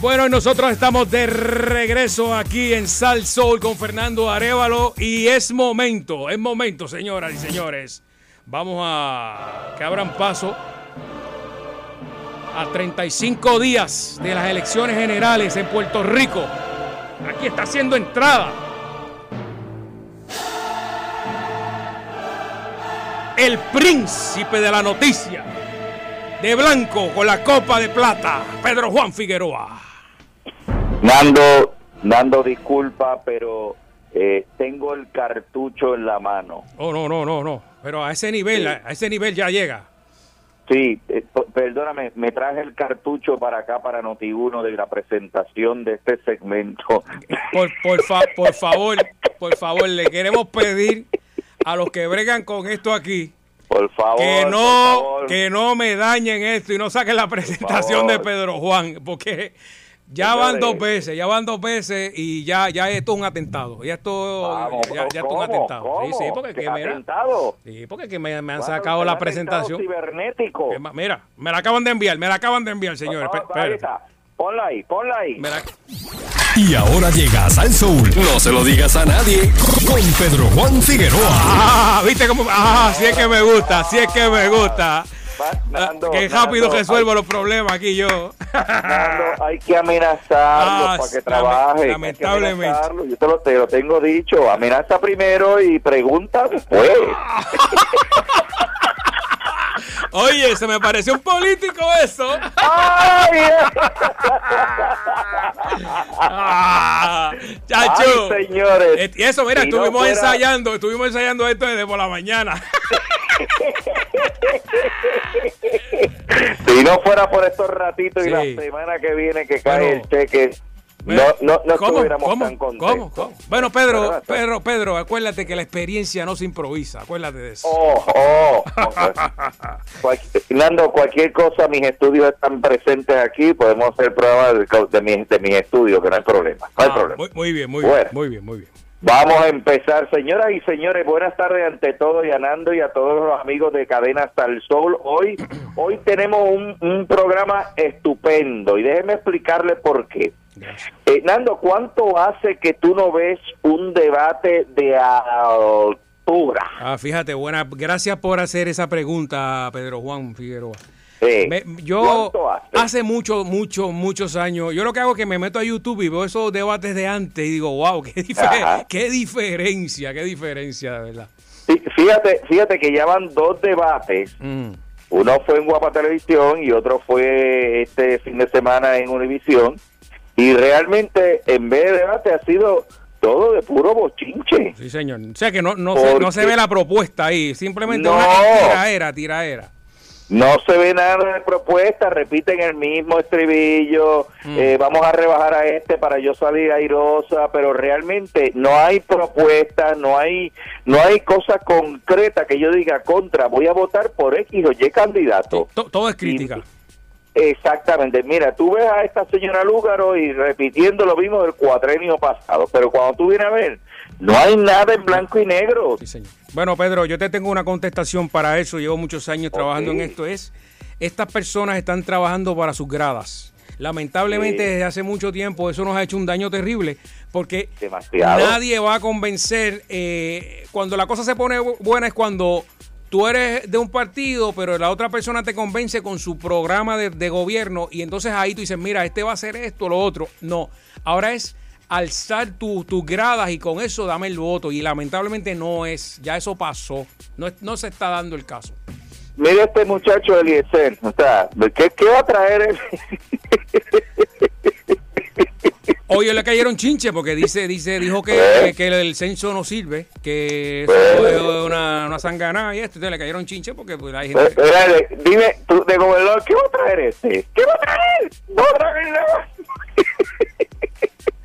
Bueno, nosotros estamos de regreso aquí en Sal Soul con Fernando Arevalo y es momento, es momento, señoras y señores. Vamos a que abran paso a 35 días de las elecciones generales en Puerto Rico. Aquí está haciendo entrada. El príncipe de la noticia. De blanco con la copa de plata. Pedro Juan Figueroa. Nando, Nando, disculpa, pero eh, tengo el cartucho en la mano. Oh, no, no, no, no. Pero a ese nivel, a ese nivel ya llega. Sí, eh, perdóname, me traje el cartucho para acá, para Noti1, de la presentación de este segmento. Por, por, por favor, por favor, le queremos pedir a los que bregan con esto aquí, por favor, que no, que no me dañen esto y no saquen la presentación de Pedro Juan, porque ya van dos veces, ya van dos veces y ya, ya esto es un atentado. Ya esto, ya, ya esto es un atentado. Sí, sí, porque que, mira, sí, porque que me, me han sacado la presentación. cibernético. Mira, me la acaban de enviar, me la acaban de enviar, señores. ahí está. Ponla ahí, ponla ahí. Y ahora llegas al Soul. No se lo digas a nadie. Con Pedro Juan Figueroa. Ah, viste cómo. Ah, sí es que me gusta, sí es que me gusta. Nando, que rápido resuelvo los problemas aquí yo. Nando, hay que amenazarlo ah, para que trabaje. Lamentablemente. Yo te lo, te lo tengo dicho. Amenaza primero y pregunta después. Oye, se me pareció un político eso. ¡Ay! ah, chacho. señores. Y eso, mira, estuvimos ensayando, estuvimos ensayando esto desde por la mañana. si no fuera por estos ratitos y la semana que viene que cae el cheque no, no, no ¿Cómo? tan ¿Cómo? ¿Cómo? Bueno, Pedro, Pedro, Pedro, acuérdate que la experiencia no se improvisa, acuérdate de eso. Oh, oh, Nando, cualquier cosa, mis estudios están presentes aquí, podemos hacer pruebas de, mis, de mis estudios, que no hay problema. No hay ah, problema. Muy, bien, muy bien, muy bien, muy bien. Vamos a empezar, señoras y señores, buenas tardes ante todos y a Nando y a todos los amigos de Cadena hasta el Sol. Hoy, hoy tenemos un, un programa estupendo y déjeme explicarle por qué. Eh, Nando, ¿cuánto hace que tú no ves un debate de altura? Ah, fíjate, buena, gracias por hacer esa pregunta, Pedro Juan Figueroa. Yo hace? muchos, muchos, muchos años, yo lo que hago es que me meto a YouTube y veo esos debates de antes y digo, wow, qué, qué diferencia, qué diferencia, de verdad. fíjate, fíjate que ya van dos debates. Mm. Uno fue en Guapa Televisión y otro fue este fin de semana en Univisión y realmente, en vez de debate, ha sido todo de puro bochinche. Sí, señor. O sea que no, no, se, no se ve la propuesta ahí, simplemente una tiraera, tiraera. No se ve nada de propuesta, repiten el mismo estribillo, mm. eh, vamos a rebajar a este para yo salir airosa, pero realmente no hay propuesta, no hay no hay cosa concreta que yo diga contra, voy a votar por X o Y candidato. todo es crítica. Exactamente. Mira, tú ves a esta señora Lúgaro y repitiendo lo mismo del cuatrenio pasado, pero cuando tú vienes a ver, no hay nada en blanco y negro. Bueno, Pedro, yo te tengo una contestación para eso. Llevo muchos años trabajando en esto. Es, estas personas están trabajando para sus gradas. Lamentablemente desde hace mucho tiempo eso nos ha hecho un daño terrible porque nadie va a convencer. Eh, cuando la cosa se pone buena es cuando tú eres de un partido, pero la otra persona te convence con su programa de, gobierno y entonces ahí tú dices, mira, este va a hacer esto, lo otro. No, ahora es alzar tus gradas y con eso dame el voto. Y lamentablemente no es, ya eso pasó, no, no se está dando el caso. Mira este muchacho Eliezer, o sea, ¿qué, qué va a traer él? Hoy le cayeron chinche porque dice, dice, dijo que, que el censo no sirve, que es una, una sangana y esto, entonces le cayeron chinche porque pues, hay gente. dime, tú, de gobernador, ¿qué va a traer este? ¿Qué va a traer? No va a traer nada.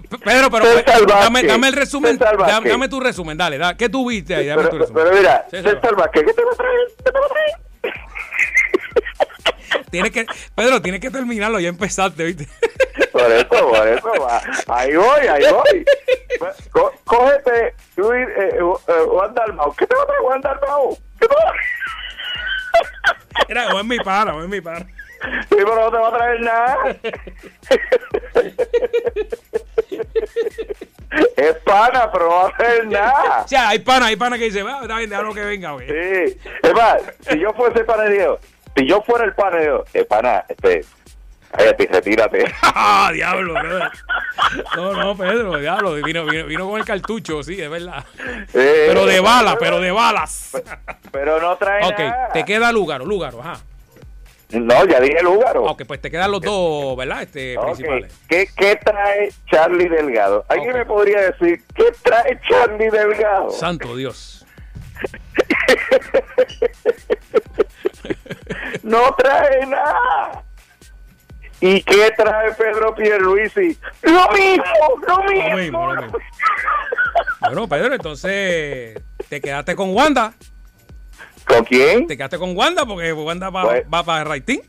Pedro, pero dame, dame, el resumen, dame, dame, tu resumen, dale, da, ¿qué tuviste ahí? Dame pero, tu resumen. Pero mira, César Vázquez, ¿qué te va a traer? ¿Qué te va a traer? Tienes que, Pedro, tienes que terminarlo, ya empezaste, ¿viste? Por eso, por eso, va. ahí voy, ahí voy. cógete, Luis, eh, eh, Juan Dalmau. ¿Qué te va a traer Juan Dalmau? ¿Qué te va Era, o es mi pana, o es mi pana. Sí, pero no te va a traer nada. es pana, pero no va a traer nada. O sea, hay pana, hay pana que dice, va, está bien, déjalo que venga, güey. Sí. Es más, si yo fuese panadero, si yo fuera el panadero, eh, pana, este, cállate, retírate. ¡Ah, diablo! No, no, Pedro, diablo, vino, vino, vino con el cartucho, sí, es verdad. Eh, Pero de balas, pero de balas. Pero no trae Ok, nada. te queda Lúgaro, Lúgaro, ajá. No, ya dije Lúgaro. Ok, pues te quedan los dos, ¿verdad? Este, Ok, principales. ¿Qué, ¿Qué trae Charlie Delgado? ¿Alguien me podría decir qué trae Charlie Delgado? Santo Dios. no trae nada. ¿Y qué trae Pedro Pierluisi? Lo mismo, lo mismo. Lo mismo, lo mismo. Bueno, Pedro, entonces te quedaste con Wanda. ¿Con quién? Te quedaste con Wanda porque Wanda va, Pues- va para Raitín.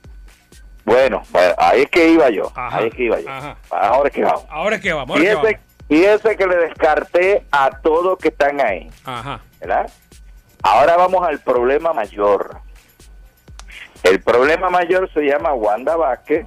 Bueno, bueno, ahí es que iba yo. Ajá, Ahí es que iba yo. ajá. Ahora es que vamos. Ahora es que vamos, ahora que vamos. que le descarté a todos que están ahí, Ajá. ¿verdad? Ahora vamos al problema mayor. El problema mayor se llama Wanda Vázquez,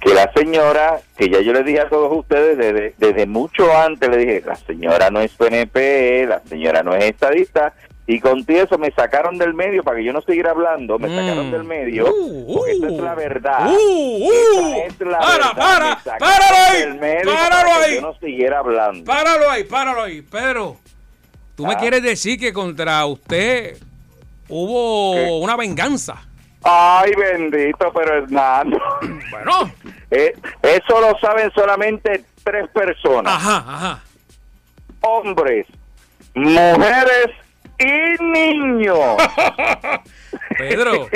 que la señora, que ya yo le dije a todos ustedes desde, desde mucho antes, le dije, la señora no es PNP, la señora no es estadista, y con todo eso me sacaron del medio para que yo no siguiera hablando, me Mm. sacaron del medio, Uh, porque esta uh. es la verdad. Uh, uh. Esta es la Para, verdad, para, páralo ahí, páralo para que ahí. yo no siguiera hablando. Páralo ahí, páralo ahí. Pedro, tú me Ah. quieres decir que contra usted hubo ¿Qué? una venganza. Ay, bendito, pero Hernando. Bueno, Eh, eso lo saben solamente tres personas. ajá, ajá. Hombres, mujeres y niños. Pedro.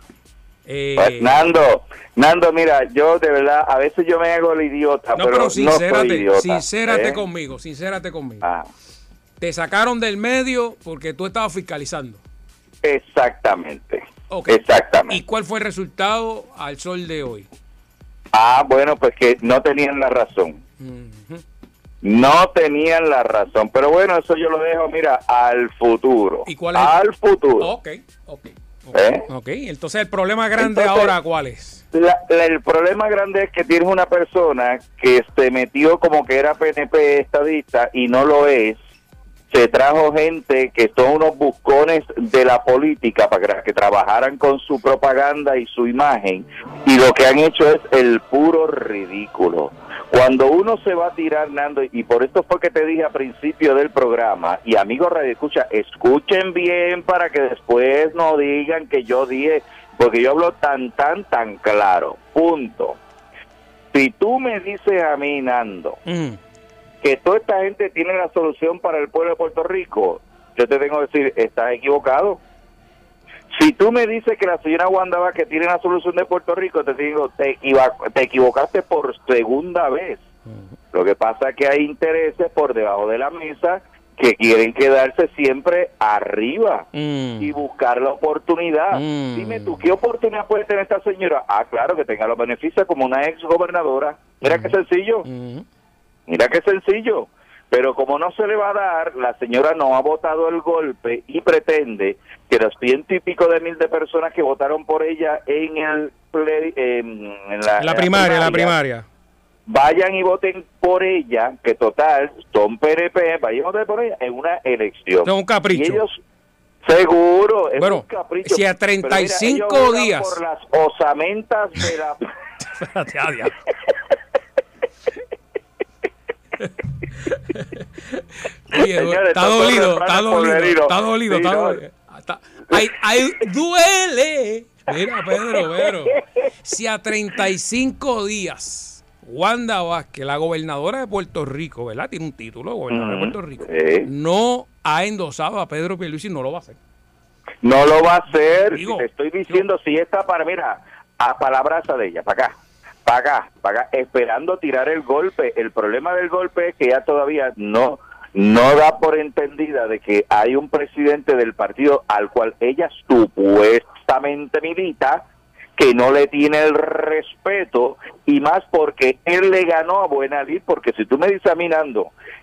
eh, Pues, Nando, Nando, mira, yo de verdad, a veces yo me hago el idiota, no, pero, pero no sincérate, idiota. sincérate ¿eh? conmigo, sincérate conmigo. Ah, Te sacaron del medio porque tú estabas fiscalizando. exactamente. Exactamente. ¿Y cuál fue el resultado al sol de hoy? Ah, bueno, pues que no tenían la razón. Ujú. No tenían la razón. Pero bueno, eso yo lo dejo, mira, al futuro. ¿Y cuál es? Al futuro. Ok, ok. Ok, ¿Eh? ok. entonces el problema grande Entonces- ahora, ¿cuál es? La- la- el problema grande es que tienes una persona que se metió como que era PNP estadista y no lo es. Se trajo gente que son unos buscones de la política para que trabajaran con su propaganda y su imagen y lo que han hecho es el puro ridículo. Cuando uno se va a tirar, Nando, y por esto fue que te dije a principio del programa, y amigos Radio Escucha, escuchen bien para que después no digan que yo dije, porque yo hablo tan, tan, tan claro. Punto. Si tú me dices a mí, Nando, Mm. que toda esta gente tiene la solución para el pueblo de Puerto Rico, yo te tengo que decir, estás equivocado. Si tú me dices que la señora Wanda que tiene la solución de Puerto Rico, te digo, te, equiva- te equivocaste por segunda vez. Lo que pasa es que hay intereses por debajo de la mesa que quieren quedarse siempre arriba Mm. y buscar la oportunidad. Mm. Dime tú, ¿qué oportunidad puede tener esta señora? Ah, claro, que tenga los beneficios como una ex gobernadora. Mira qué sencillo. Mm. Mira qué sencillo. Pero como no se le va a dar, la señora no ha votado el golpe y pretende que los ciento y pico de mil de personas que votaron por ella en el play- en, en la, primaria, la primaria. vayan y voten por ella, que total son PNP, vayan y voten por ella en una elección. Es un capricho. Y ellos, seguro, es Bueno, un capricho. si a Pero mira, 35 ellos juegan días- Por las osamentas de la... Ah. Oye, Señores, está dolido, está dolido, está dolido, Sí, está no. dolido. Está- ay, ay, duele. Mira, Pedro, Pedro. Si a 35 días Wanda Vázquez, la gobernadora de Puerto Rico, ¿verdad? Tiene un título, gobernadora de Puerto Rico. sí. No ha endosado a Pedro Pierluisi, no lo va a hacer. No lo va a hacer. Digo, te estoy diciendo, si está para, mira, a palabraza de ella, para acá, para acá, esperando tirar el golpe. El problema del golpe es que ya todavía no, no da por entendida de que hay un presidente del partido al cual ella supuestamente milita que no le tiene el respeto y más porque él le ganó a Buena Lid, porque si tú me dices a mí,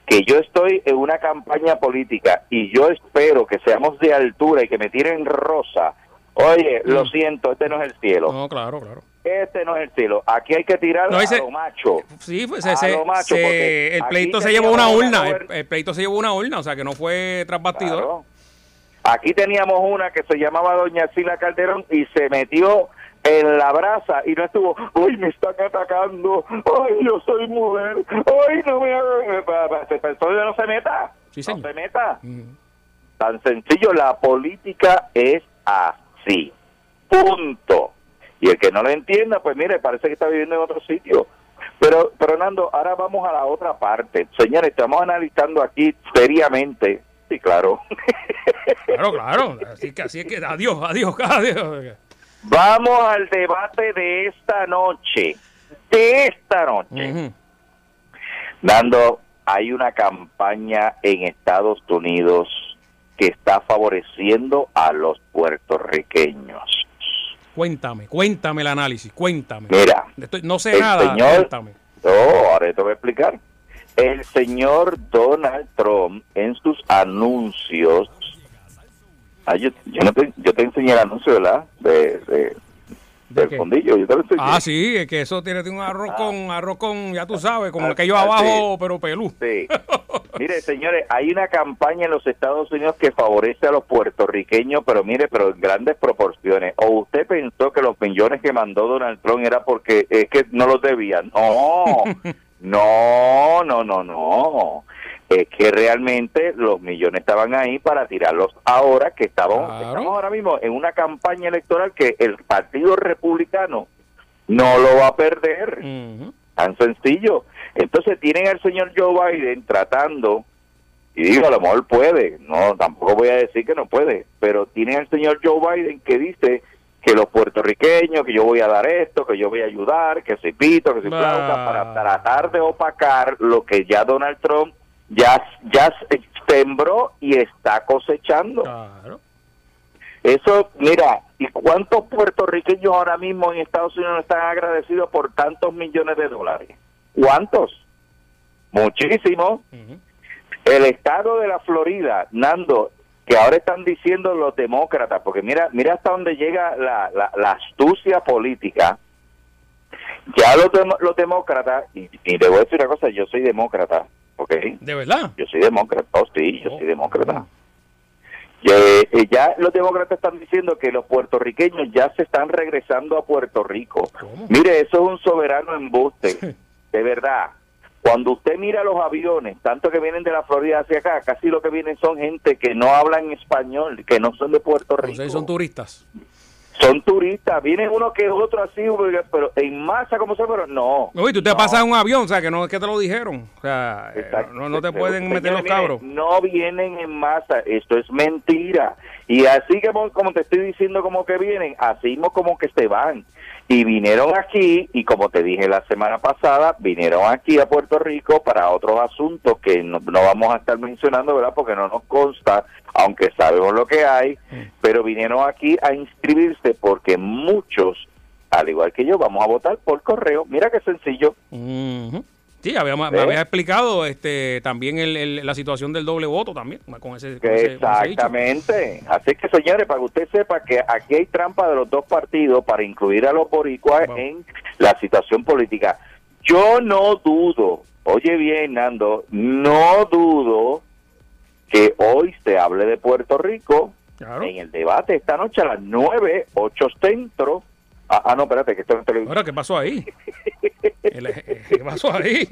que yo estoy en una campaña política y yo espero que seamos de altura y que me tiren rosa Oye, lo siento, este no es el cielo. No, claro, claro. Este no es el cielo. Aquí hay que tirar No, a lo macho. Sí, pues A se- lo macho, se- porque el pleito se llevó una una urna. El, el pleito se llevó una urna, o sea que no fue tras bastidor. Claro. Aquí teníamos una que se llamaba Doña Sila Calderón y se metió en la brasa y no estuvo, ¡ay, me están atacando! ¡ay, yo soy mujer! ¡ay, no me hagan! Entonces no se meta. Sí, no se meta. Mm. Tan sencillo, la política es así. Punto. Y el que no lo entienda, pues mire, parece que está viviendo en otro sitio. Pero, pero Nando, ahora vamos a la otra parte. Señores, estamos analizando aquí seriamente. Sí, claro. Claro, claro. Así que, así es que, adiós, adiós, adiós. vamos al debate de esta noche. De esta noche. Nando, hay una campaña en Estados Unidos que está favoreciendo a los puertorriqueños. Cuéntame, cuéntame el análisis, cuéntame. Mira, Estoy- no sé el nada, señor- cuéntame. No, ahora te voy a explicar. El señor Donald Trump en sus anuncios, Ah, yo, yo, no te, yo te enseñé el anuncio, ¿verdad? De, de- ¿De del qué? fondillo, yo te lo enseñé. Ah, sí, es que eso tiene un arroz con, arroz con, ya tú sabes, como Ah, aquello ah, abajo, pero pelú. Sí. Mire, señores, hay una campaña en los Estados Unidos que favorece a los puertorriqueños, pero mire, pero en grandes proporciones. ¿O usted pensó que los millones que mandó Donald Trump era porque es que no los debían? No, no, no, no, no. Es que realmente los millones estaban ahí para tirarlos ahora que estamos, Claro. estamos ahora mismo en una campaña electoral que el Partido Republicano no lo va a perder. Tan sencillo. Entonces tienen al señor Joe Biden tratando, y digo, a lo mejor puede, no, tampoco voy a decir que no puede, pero tienen al señor Joe Biden que dice que los puertorriqueños, que yo voy a dar esto, que yo voy a ayudar, que soy pito, que soy flauta, para tratar de opacar lo que ya Donald Trump ya, ya sembró y está cosechando. Claro. Eso, mira, ¿y cuántos puertorriqueños ahora mismo en Estados Unidos están agradecidos por tantos millones de dólares? ¿Cuántos? Muchísimos. El estado de la Florida, Nando, que ahora están diciendo los demócratas, porque mira, mira hasta dónde llega la, la, la astucia política. Ya los, demo- los demócratas, y, y le voy a decir una cosa, yo soy demócrata, ¿ok? ¿De verdad? Yo soy demócrata, oh, sí, yo Oh. soy demócrata. Ya, eh, ya los demócratas están diciendo que los puertorriqueños ya se están regresando a Puerto Rico. ¿Cómo? Mire, eso es un soberano embuste, de verdad. Cuando usted mira los aviones, tanto que vienen de la Florida hacia acá, casi lo que vienen son gente que no hablan español, que no son de Puerto Rico. Entonces son turistas. Son turistas, viene uno que es otro así, pero en masa como se pero no. Oye, tú te no. pasas en un avión, o sea, que no es que te lo dijeron. O sea, eh, Exacto. no, no te pueden meter los miren, cabros. No vienen en masa, esto es mentira. Y así que como, te estoy diciendo como que vienen, así como que se van. Y vinieron aquí, y como te dije la semana pasada, vinieron aquí a Puerto Rico para otros asuntos que no, no vamos a estar mencionando, ¿verdad? Porque no nos consta, aunque sabemos lo que hay, pero vinieron aquí a inscribirse porque muchos, al igual que yo, vamos a votar por correo. Mira qué sencillo. Sí, había, me había explicado este también el- el- la situación del doble voto también, con ese, con ese- ese. Exactamente. Así que, señores, para que usted sepa que aquí hay trampa de los dos partidos para incluir a los boricuas en la situación política. Yo no dudo, oye bien, Nando, no dudo que hoy se hable de Puerto Rico Claro. en el debate esta noche a las 9, 8 centro. Ah, ah, no, espérate, que esto televisión. Ahora, ¿qué pasó ahí? Eh, ¿Qué pasó ahí?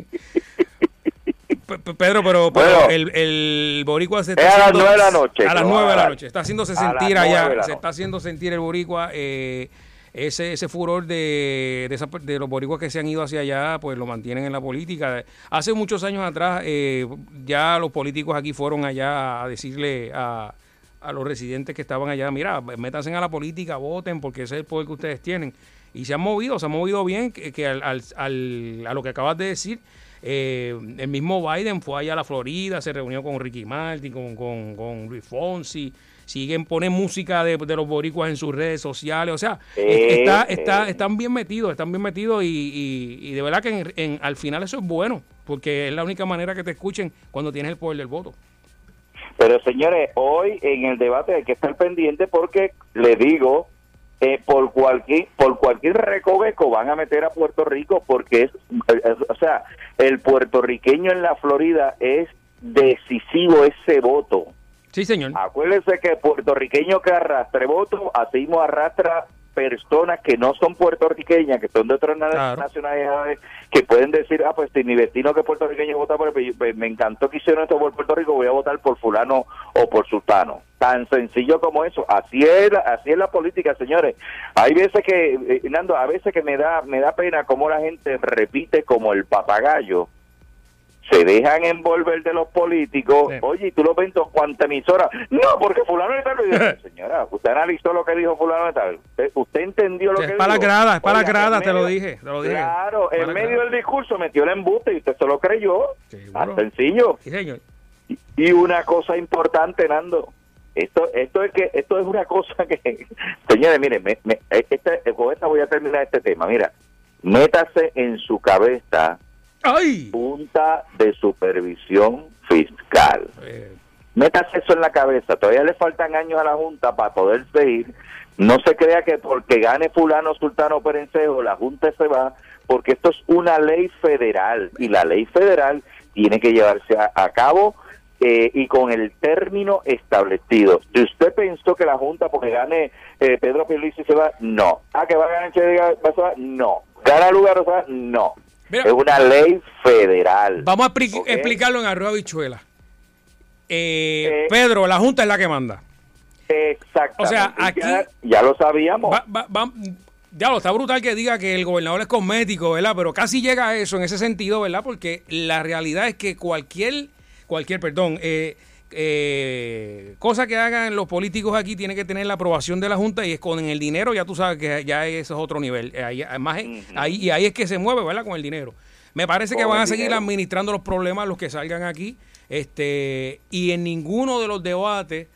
Pe- pe- Pedro, pero, pero Bueno. el, el boricua se Es a las nueve de la noche A las que lo nueve van a de la noche. Está haciéndose sentir allá, se está haciendo sentir el boricua. eh, ese, ese furor de, de, esa- de los boricuas que se han ido hacia allá, pues lo mantienen en la política. Hace muchos años atrás, eh, ya los políticos aquí fueron allá a decirle a, a los residentes que estaban allá, mira, métanse a la política, voten, porque ese es el poder que ustedes tienen. Y se han movido, se han movido bien, que, que al, al- al- a lo que acabas de decir, eh, el mismo Biden fue allá a la Florida, se reunió con Ricky Martin, con, con, con Luis Fonsi, siguen ponen música de, de los boricuas en sus redes sociales, o sea, está, está, están bien metidos, están bien metidos y, y- y de verdad que en- en- al final eso es bueno, porque es la única manera que te escuchen cuando tienes el poder del voto. Pero señores, hoy en el debate hay que estar pendiente porque le digo, eh, por cualquier por cualquier recoveco van a meter a Puerto Rico porque es, es- o sea el puertorriqueño en la Florida es decisivo ese voto Sí, señor. acuérdense que el puertorriqueño que arrastre voto así mismo arrastra personas que no son puertorriqueñas que son de otras Claro. nacionalidades que pueden decir ah pues si mi vecino que es puertorriqueño vota por él, pues, me encantó que hicieron esto por Puerto Rico voy a votar por fulano o por sultano tan sencillo como eso. Así es la- así es la política señores. Hay veces que eh, Nando a veces que me da me da pena cómo la gente repite como el papagayo se dejan envolver de los políticos. Sí. Oye, y tú lo ves en cuánta emisora. No, porque fulano de tal. Y Señora, usted analizó lo que dijo fulano de tal. Usted, usted entendió lo Sí, que es para la grada, es para la grada, te lo dije, te lo dije. Claro, en medio grada. del discurso metió el embuste y usted se lo creyó. Seguro. Tan sencillo. Sí, señor. Y una cosa importante, Nando. Esto, esto es que esto es una cosa que, señores, miren, me, me- este- con esta voy a terminar este tema. Mira, métase en su cabeza ¡Ay! Junta de Supervisión Fiscal. Eh, Métase eso en la cabeza. Todavía le faltan años a la Junta para poder seguir. No se crea que porque gane fulano, sultano, perencejo, la Junta se va, porque esto es una ley federal y la ley federal tiene que llevarse a, a cabo eh, y con el término establecido. Si usted pensó que la Junta, porque gane eh, Pedro Pierluisi se va, no. Ah, que va a ganar Che Guevara, no. Gana Lugar Rosada, no. Mira. es una ley federal. Vamos a explicarlo en Arroyo Bichuela. Eh, Eh, Pedro, la Junta es la que manda. Exactamente. O sea, Ya- aquí- ya, lo sabíamos. Va- va- va- ya lo está brutal que diga que el gobernador es cosmético, ¿verdad? Pero casi llega a eso en ese sentido, ¿verdad? Porque la realidad es que cualquier, cualquier, perdón, eh, eh, cosa que hagan los políticos aquí tiene que tener la aprobación de la Junta y es con el dinero, ya tú sabes que ya eso es otro nivel. Eh, Ahí, además, ahí, y ahí es que se mueve, ¿verdad? Con el dinero. Me parece que van a seguir administrando los problemas los que salgan aquí. Este, y en ninguno de los debates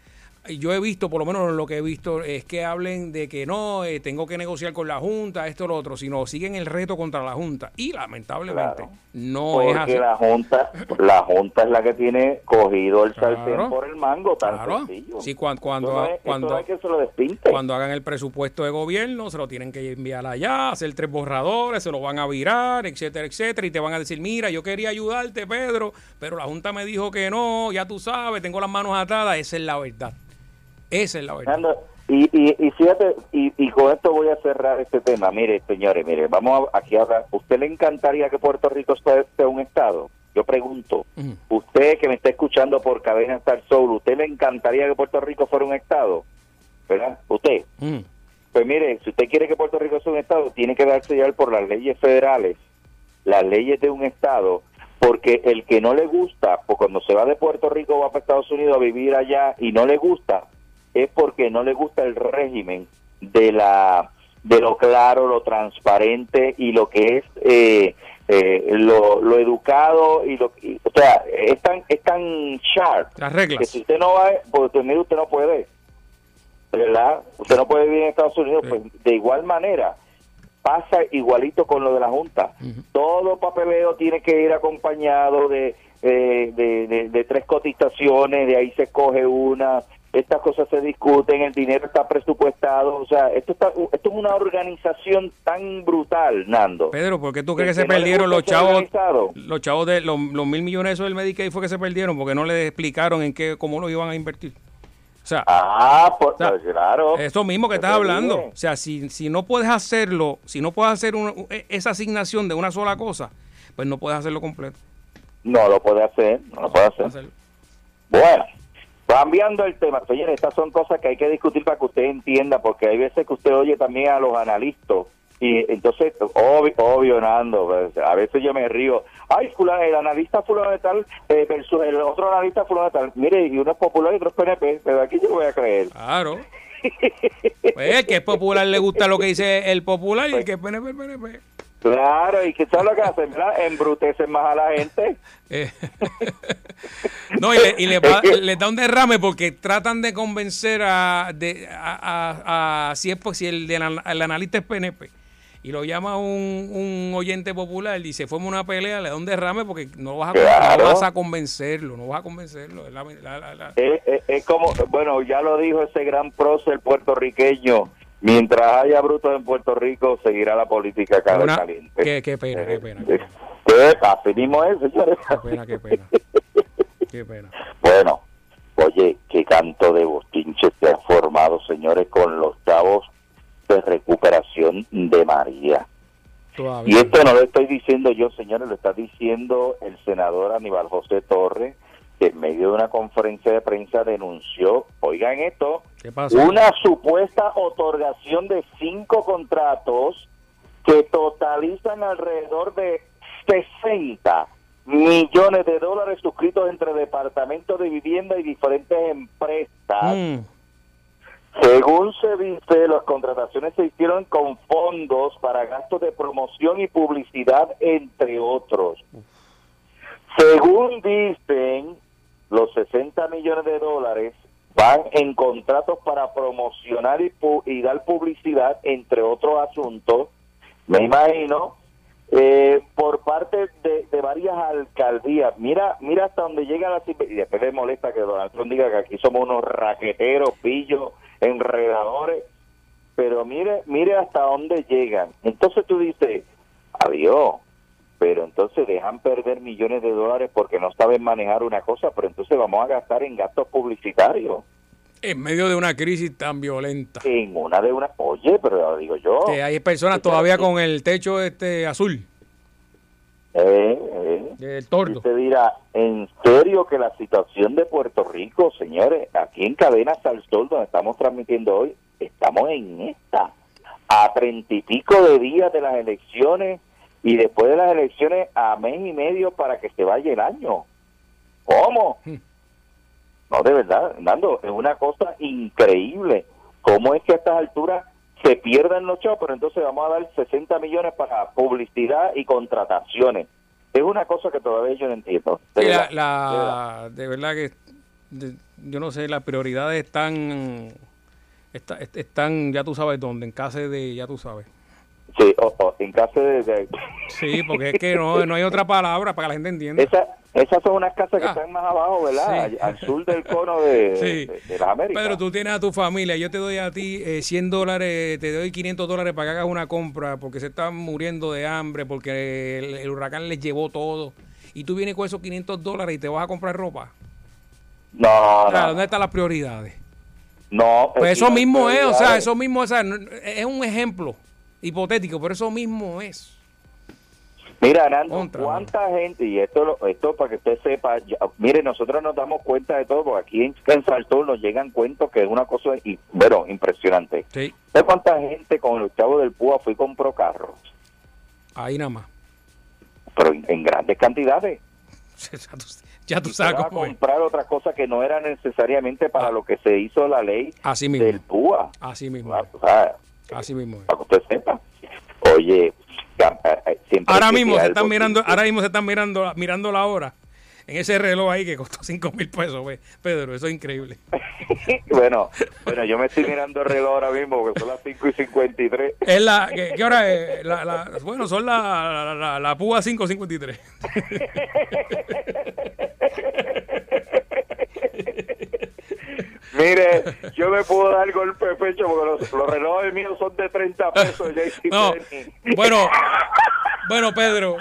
yo he visto, por lo menos lo que he visto, es que hablen de que no, eh, tengo que negociar con la Junta, esto, lo otro, sino siguen el reto contra la Junta. Y lamentablemente Claro. no es así. La Junta, la Junta es la que tiene cogido el sartén Claro. por el mango, tan Claro. sencillo. Sí, cuan- cuando, no es- cuando, no hay que se lo despinte. cuando hagan el presupuesto de gobierno, se lo tienen que enviar allá, hacer tres borradores, se lo van a virar, etcétera, etcétera, y te van a decir, mira, yo quería ayudarte, Pedro, pero la Junta me dijo que no, ya tú sabes, tengo las manos atadas, esa es la verdad. Esa es la verdad. Y, y, y fíjate, y, y con esto voy a cerrar este tema. Mire, señores, mire, vamos a, aquí a hablar. ¿Usted le encantaría que Puerto Rico sea, un Estado? Yo pregunto, usted que me está escuchando por Cadena Star Soul, ¿usted le encantaría que Puerto Rico fuera un Estado? ¿Verdad? ¿Usted? Pues mire, si usted quiere que Puerto Rico sea un Estado, tiene que darse ya por las leyes federales, las leyes de un Estado, porque el que no le gusta, pues cuando se va de Puerto Rico va para Estados Unidos a vivir allá y no le gusta, es porque no le gusta el régimen de la de lo claro, lo transparente y lo que es eh, eh, lo, lo educado y lo y- o sea, es tan, es tan sharp Las que reglas. si usted no va, pues usted, no puede, ¿verdad? Usted no puede vivir en Estados Unidos, Sí. pues de igual manera pasa igualito con lo de la Junta. Todo papeleo tiene que ir acompañado de, eh, de, de- de tres cotizaciones, de ahí se coge una, estas cosas se discuten, el dinero está presupuestado, o sea, esto, está, esto es una organización tan brutal, Nando. Pedro, ¿por qué tú crees que se que perdieron los chavos? organizado. Los chavos de los, los mil millones esos del Medicaid fue que se perdieron porque no le explicaron en qué, cómo lo iban a invertir. O sea, Ah, por, O sea, pues, claro. Eso mismo que Se estás hablando. O sea, si, si no puedes hacerlo, si no puedes hacer un- e- esa asignación de una sola cosa, pues no puedes hacerlo completo. No lo puede hacer, no lo puede hacer. Bueno, cambiando el tema, señores, estas son cosas que hay que discutir para que usted entienda, porque hay veces que usted oye también a los analistas, y entonces, obvio, obvio Nando, pues, a veces yo me río, ay, fulano, el analista fulano de tal, eh, versus el otro analista fulano de tal, mire, y uno es popular y otro es PNP, pero aquí yo voy a creer. Claro. Pues el que es popular le gusta lo que dice el popular y el que es PNP, el PNP. Claro, y que sabes lo que hacen, ¿verdad? Embrutecen más a la gente. Eh, no, y, le, y le va- les da un derrame porque tratan de convencer a, de, a, a- a- si es pues, si el, el analista es PNP y lo llama un, un oyente popular y se forma una pelea, le da un derrame porque no vas a, Claro. no vas a convencerlo, no vas a convencerlo. es la- la- la- la- Es, es- es como, bueno, ya lo dijo ese gran prócer puertorriqueño, Mientras haya brutos en Puerto Rico, seguirá la política cada Una- caliente. qué, qué pena, qué pena. Eh, ¿Qué? Así mismo es, señores. Qué pena, qué pena. Qué pena. Bueno, oye, qué canto de bochinche se ha formado, señores, con los chavos de recuperación de María. Y esto no lo estoy diciendo yo, señores, lo está diciendo el senador Aníbal José Torres, que en medio de una conferencia de prensa denunció, oigan esto, una supuesta otorgación de cinco contratos que totalizan alrededor de 60 millones de dólares suscritos entre departamentos de vivienda y diferentes empresas. Mm, Según se dice, las contrataciones se hicieron con fondos para gastos de promoción y publicidad, entre otros. Según dicen, los 60 millones de dólares van en contratos para promocionar y, pu- y dar publicidad, entre otros asuntos, me imagino, eh, por parte de, varias alcaldías. Mira, mira hasta donde llega la y después le molesta que Donald Trump diga que aquí somos unos raqueteros, pillos, enredadores, pero mire, mire hasta dónde llegan. Entonces tú dices, adiós, pero entonces dejan perder millones de dólares porque no saben manejar una cosa, pero entonces vamos a gastar en gastos publicitarios. En medio de una crisis tan violenta. En una de una, oye, pero lo digo yo. Que hay personas todavía con el techo este azul, Eh, eh. del Y tordo. usted dirá, ¿en serio que la situación de Puerto Rico, señores, aquí en Cadenas al Sol, donde estamos transmitiendo hoy, estamos en esta, a treinta y pico de días de las elecciones y después de las elecciones a mes y medio para que se vaya el año? ¿Cómo? Hmm. No, de verdad, Nando, es una cosa increíble. ¿Cómo es que a estas alturas se pierden los chavos, pero entonces vamos a dar 60 millones para publicidad y contrataciones? Es una cosa que todavía yo no entiendo. De Sí, la, verdad, de verdad. la- de verdad que de- yo no sé, las prioridades están, está- est- están, ya tú sabes dónde, en casa de, ya tú sabes. Sí, o- o, en caso de... de- Sí, porque es que no, no hay otra palabra para que la gente entienda. esa, esas son unas casas que Ah. están más abajo, ¿verdad? Sí. Al, al sur del cono de, Sí. de- de las Américas. Pedro, tú tienes a tu familia, yo te doy a ti eh, 100 dólares, te doy 500 dólares para que hagas una compra porque se están muriendo de hambre, porque el, el huracán les llevó todo. Y tú vienes con esos 500 dólares y te vas a comprar ropa. No, O sea, no, ¿Dónde están las prioridades? no. Pues eso mismo es, o sea, eso mismo o sea, es un ejemplo hipotético, pero eso mismo es. Mira, Nando, Contra, ¿cuánta gente, y esto esto para que usted sepa, ya- mire, nosotros nos damos cuenta de todo, porque aquí en, en Saltón nos llegan cuentos que es una cosa, y, bueno, impresionante. Sí, ¿Sabes cuánta gente con los chavos del PUA fue y compró carros? ahí nada más. Pero en, en grandes cantidades. Ya tú, ya tú Y sabes va a cómo es. comprar otra cosa que no era necesariamente para Ah. lo que se hizo la ley Así mismo. del PUA. Así mismo. O sea, Así mismo. para que usted sepa. Oye, eh, eh, Ahora mismo se están mirando, ahora mismo se están mirando, mirando la hora. En ese reloj ahí que costó 5 mil pesos, ve. Pedro, eso es increíble. bueno, bueno, yo me estoy mirando el reloj ahora mismo porque son las 5 y 53. Es la, ¿qué, qué hora es? La, la- bueno, son la, la, la, la púa 553. Mire, yo me puedo dar golpe de pecho porque los, los relojes míos son de 30 pesos. No, bueno, bueno, Pedro,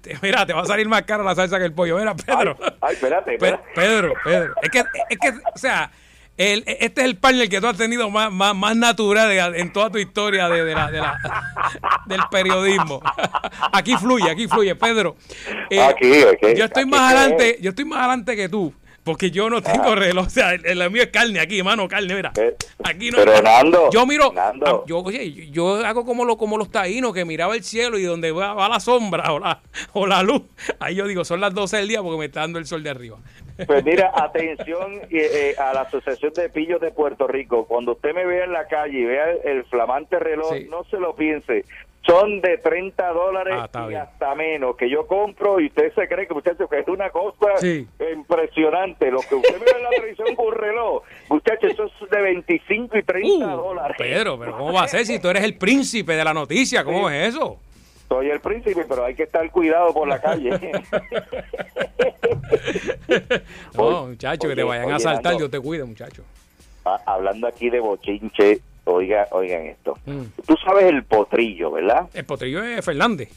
te- mira, te va a salir más cara la salsa que el pollo. Mira, Pedro. Ay, ay, espérate, Pe- espérate. Pedro, Pedro. Es que, es que, o sea, el, este es el partner que tú has tenido más, más, más natural de- en toda tu historia de, de la, de la- del periodismo. Aquí fluye, aquí fluye, Pedro. Eh, Aquí, aquí, yo estoy aquí más adelante, yo estoy más adelante que tú. Porque yo no tengo reloj, o sea, el, el mío es carne aquí, mano, carne, mira. Eh, Aquí no. pero, Nando, yo miro, Nando. ah, yo, oye, yo hago como, lo, como los taínos que miraba el cielo y donde va, va la sombra o la, o la luz, ahí yo digo, son las 12 del día porque me está dando el sol de arriba. Pues mira, atención eh, eh, a la Asociación de Pillos de Puerto Rico. Cuando usted me vea en la calle y vea el, el flamante reloj, Sí. no se lo piense. Son de 30 dólares Ah, y bien. hasta menos que yo compro y usted se cree que muchachos que es una cosa Sí. impresionante. Lo que usted ve en la televisión con un reloj, muchachos, eso es de 25 y 30 Uh, dólares. Pedro, pero ¿cómo va a ser si tú eres el príncipe de la noticia? ¿Cómo es eso? Soy el príncipe, pero hay que estar cuidado por la calle. No, Oye, muchacho, que te oye, vayan a asaltar. Dios te cuide, muchacho. Ah, hablando aquí de bochinche, oiga, oigan esto. Mm. Tú sabes el potrillo, ¿verdad? El potrillo es Fernández.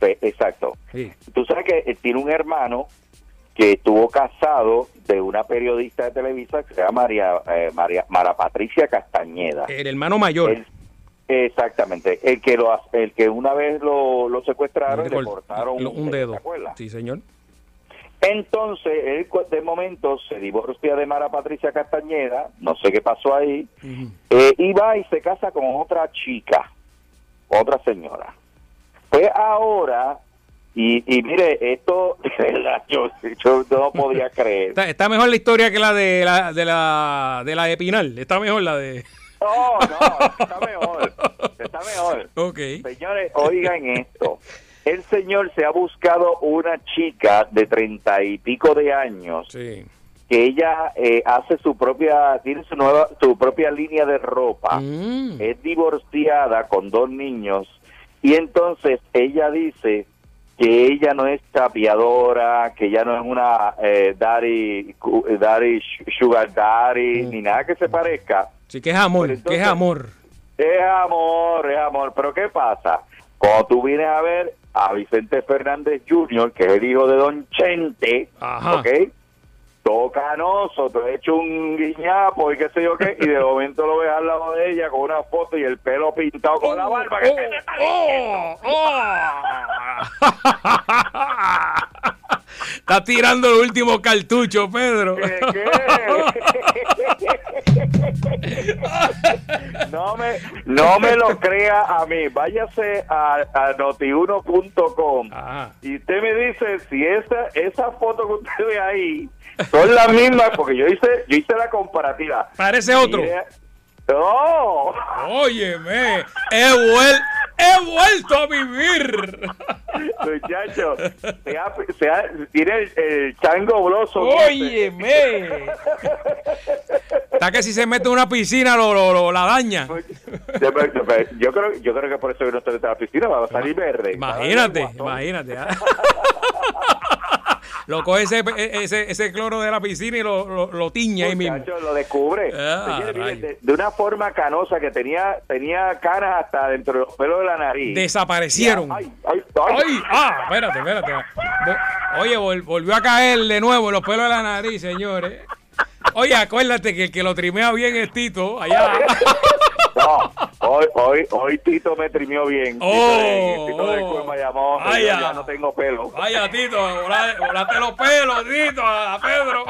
Exacto. Sí. Tú sabes que él tiene un hermano que estuvo casado de una periodista de Televisa que se llama María, eh, María Mara Patricia Castañeda. El hermano mayor. Él- exactamente. El que lo, el que una vez lo, lo secuestraron y Le le cort- cortaron lo- un dedo. Sí, señor. Entonces, él de momento se divorcia de Mara Patricia Castañeda, no sé qué pasó ahí, eh, y va y se casa con otra chica, otra señora. Pues ahora, y, y mire, esto, de verdad, yo, yo no podía creer. Está, está mejor la historia que la de la de la de la de Pinal. Está mejor la de. No, no, está mejor, está mejor. Ok. Señores, oigan esto. El señor se ha buscado una chica de treinta y pico de años Sí. que ella eh, hace su propia, tiene su nueva, su propia línea de ropa, Mm. es divorciada con dos niños y entonces ella dice que ella no es tapiadora, que ella no es una eh, daddy, cu- daddy, sugar daddy, Mm. ni nada que se parezca. Sí, que es amor, que es amor. Es amor, es amor. Pero ¿qué pasa? Cuando tú vienes a ver a Vicente Fernández Jr., que es el hijo de Don Chente, Ajá. ¿ok? Todo canoso, te he hecho un guiñapo y qué sé yo qué, y de momento lo ves al lado de ella con una foto y el pelo pintado con la barba. ¿Qué te está oh, oh. Está tirando el último cartucho, Pedro. ¿Qué, qué? no me no me lo crea a mí. Váyase a, a notiuno.com Ajá. y usted me dice si esa esa foto que usted ve ahí son las mismas porque yo hice yo hice la comparativa. Parece otro. Mire- no. Óyeme, vuel- he vuelto a vivir. Muchacho, se ha- se ha- tiene el, el chango bloso. Óyeme. Está que si se mete en una piscina lo, lo- lo- la daña. Yo creo, yo creo que por eso que no está en la piscina va a salir verde. Imagínate, imagínate. ah. Lo coge ese, ese, ese cloro de la piscina y lo, lo, lo tiña ahí mismo. Muchacho, lo descubre. Ah, de, de una forma canosa que tenía tenía canas hasta dentro de los pelos de la nariz. Desaparecieron. Ay, ay, ay. ¡Ay! ¡Ah! Espérate, espérate. Oye, vol- volvió a caer de nuevo los pelos de la nariz, señores. Oye, acuérdate que el que lo trimea bien es Tito, allá. No, hoy, hoy, hoy Tito me trimió bien. Tito, Oh, de- Tito oh. Cueva me llamó. Ay, yo ya. no tengo pelo. Vaya, Tito, vola- volaste los pelos, Tito, a Pedro.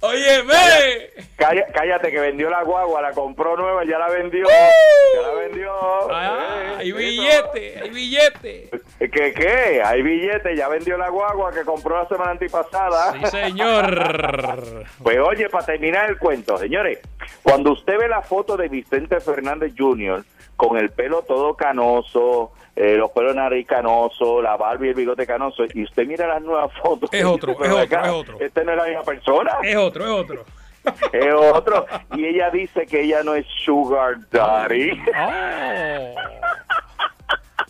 Oye, ve. Calla- cállate que vendió la guagua, la compró nueva, ya la vendió. Ya la vendió. Ah, Eh, hay billete, hay billete. ¿Qué qué? Hay billete, ya vendió la guagua que compró la semana antipasada. Sí, señor. Pues oye, para terminar el cuento, señores, cuando usted ve la foto de Vicente Fernández Jr. con el pelo todo canoso, eh, los pelos de nariz canoso, la barba y el bigote canoso, y usted mira las nuevas fotos, Es otro, dice, "Pero es otro, acá, es otro". Este no es la misma persona, Es otro, es otro. es otro. Y ella dice que ella no es Sugar Daddy. Oh.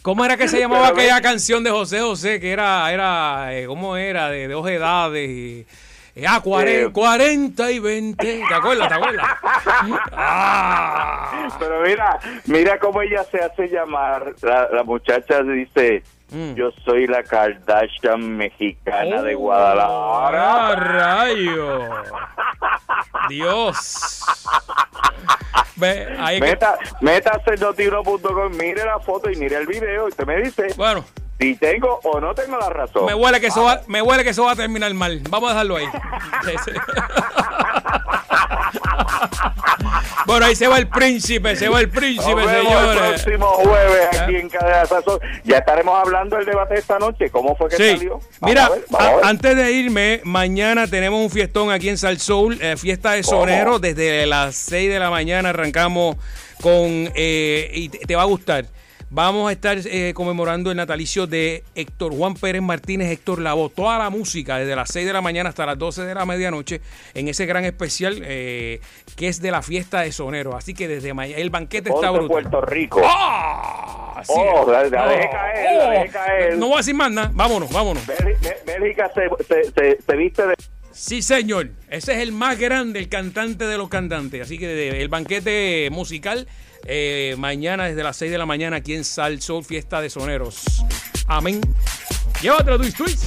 ¿Cómo era que se llamaba Pero aquella canción de José José? Que era, era eh, ¿cómo era? De, de dos edades. Y, eh, ah, 40, Eh. 40 y 20. ¿Te acuerdas? ¿Te acuerdas? Ah. Pero mira, mira cómo ella se hace llamar. La, la muchacha dice, Mm. yo soy la Kardashian mexicana de Oh, Guadalajara. ah, rayo! Dios. Ve, ahí que- Meta, métase en mire la foto y mire el video y usted me dice Bueno, si tengo o no tengo la razón. me huele que eso va, me huele que eso va a terminar mal. Vamos a dejarlo ahí. Bueno, ahí se va el príncipe, se va el príncipe, vemos el señores. próximo jueves aquí en Cadena Sazón. Ya estaremos hablando del debate de esta noche. ¿Cómo fue que Sí, salió? Vamos mira, a ver, vamos a a- ver. antes de irme, mañana tenemos un fiestón aquí en Sal Soul, eh, fiesta de ¿Cómo? sonero, desde las 6 de la mañana arrancamos con, eh, y te, te va a gustar, vamos a estar eh, conmemorando el natalicio de Héctor Juan Pérez Martínez, Héctor Lavoe, toda la música desde las 6 de la mañana hasta las 12 de la medianoche en ese gran especial eh, que es de la fiesta de sonero, así que desde mañana, el banquete está Ponte brutal. Puerto Rico. ¡Ah! Así Oh, la- dejé caer, la dejé caer. No voy a decir más nada, vámonos, vámonos. Bélgica, Bélgica se, se, se, se viste de Sí, señor. Ese es el más grande, el cantante de los cantantes. Así que el banquete musical eh, mañana desde las 6 de la mañana aquí en Sal Sol, fiesta de soneros. Amén. Llévatelo, Twist Twist.